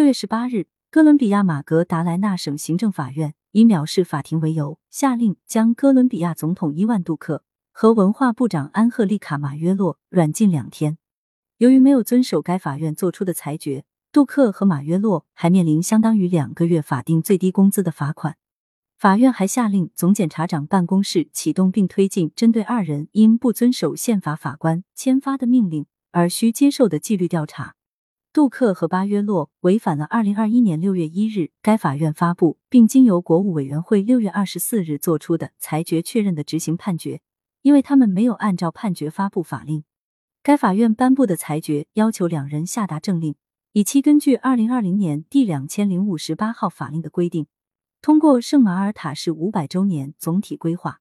六月十八日，哥伦比亚马格达莱纳省行政法院以藐视法庭为由，下令将哥伦比亚总统伊万杜克和文化部长安赫利卡马约洛软禁两天。由于没有遵守该法院作出的裁决，杜克和马约洛还面临相当于两个月法定最低工资的罚款。法院还下令总检察长办公室启动并推进针对二人因不遵守宪法法官签发的命令而需接受的纪律调查。杜克和巴约洛违反了二零二一年六月一日该法院发布并经由国务委员会六月二十四日作出的裁决确认的执行判决，因为他们没有按照判决发布法令。该法院颁布的裁决要求两人下达政令，以期根据二零二零年第两千零五十八号法令的规定。通过圣马尔塔市五百周年总体规划。